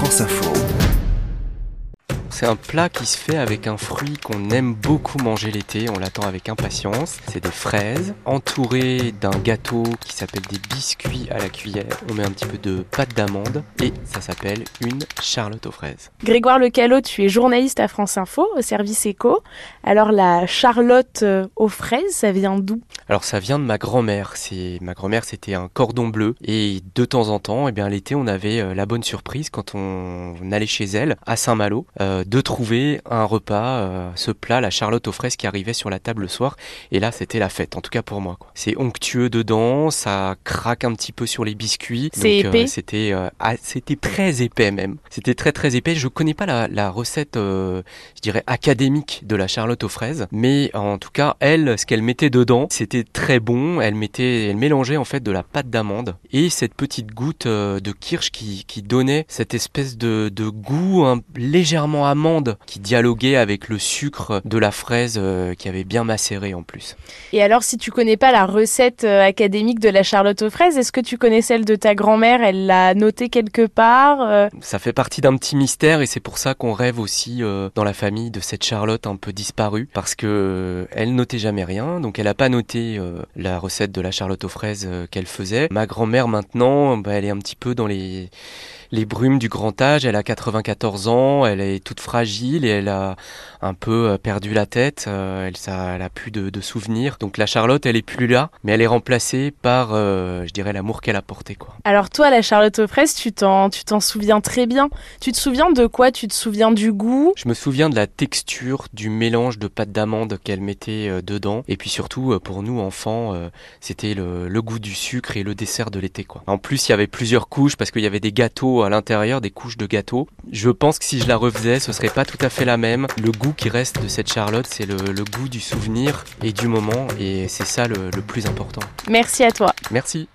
France Info. C'est un plat qui se fait avec un fruit qu'on aime beaucoup manger l'été, on l'attend avec impatience. C'est des fraises entourées d'un gâteau qui s'appelle des biscuits à la cuillère. On met un petit peu de pâte d'amande et ça s'appelle une charlotte aux fraises. Grégoire Lecalot, tu es journaliste à France Info au service éco. Alors la charlotte euh, aux fraises, ça vient d'où? Alors ça vient de ma grand-mère. C'est ma grand-mère, c'était un cordon bleu et de temps en temps, eh bien l'été, on avait euh, la bonne surprise quand on allait chez elle à Saint-Malo. Euh, de trouver un repas, euh, ce plat, la charlotte aux fraises qui arrivait sur la table le soir. Et là, c'était la fête, en tout cas pour moi. C'est onctueux dedans, ça craque un petit peu sur les biscuits. C'est euh, épais C'était euh, ah, c'était très épais même. C'était très très épais. Je connais pas la, la recette, euh, je dirais, académique de la charlotte aux fraises. Mais en tout cas, elle, ce qu'elle mettait dedans, c'était très bon. Elle mettait, elle mélangeait en fait de la pâte d'amande et cette petite goutte euh, de kirsch qui, qui donnait cette espèce de, de goût hein, légèrement amande qui dialoguait avec le sucre de la fraise euh, qui avait bien macéré en plus. Et alors si tu connais pas la recette euh, académique de la charlotte aux fraises, est-ce que tu connais celle de ta grand-mère? Elle l'a notée quelque part euh? Ça fait partie d'un petit mystère et c'est pour ça qu'on rêve aussi dans la famille de cette Charlotte un peu disparue parce que elle notait jamais rien, donc elle a pas noté la recette de la Charlotte aux fraises qu'elle faisait. Ma grand-mère maintenant, bah, elle est un petit peu dans les les brumes du grand âge, elle a 94 ans, elle est toute fragile et elle a un peu euh, perdu la tête, euh, elle, ça, elle a plus de, de souvenirs. Donc la Charlotte, elle est plus là, mais elle est remplacée par, euh, je dirais, l'amour qu'elle a porté. Quoi. Alors toi, la charlotte fraises, tu t'en, tu t'en souviens très bien. Tu te souviens de quoi? Tu te souviens du goût? Je me souviens de la texture du mélange de pâte d'amande qu'elle mettait euh, dedans. Et puis surtout, euh, pour nous, enfants, c'était le, le goût du sucre et le dessert de l'été. quoi. En plus, il y avait plusieurs couches parce qu'il y avait des gâteaux à l'intérieur, des couches de gâteaux. Je pense que si je la refaisais, ce serait pas tout à fait la même. Le goût qui reste de cette Charlotte, c'est le, le goût du souvenir et du moment. Et c'est ça le- le plus important. Merci à toi. Merci.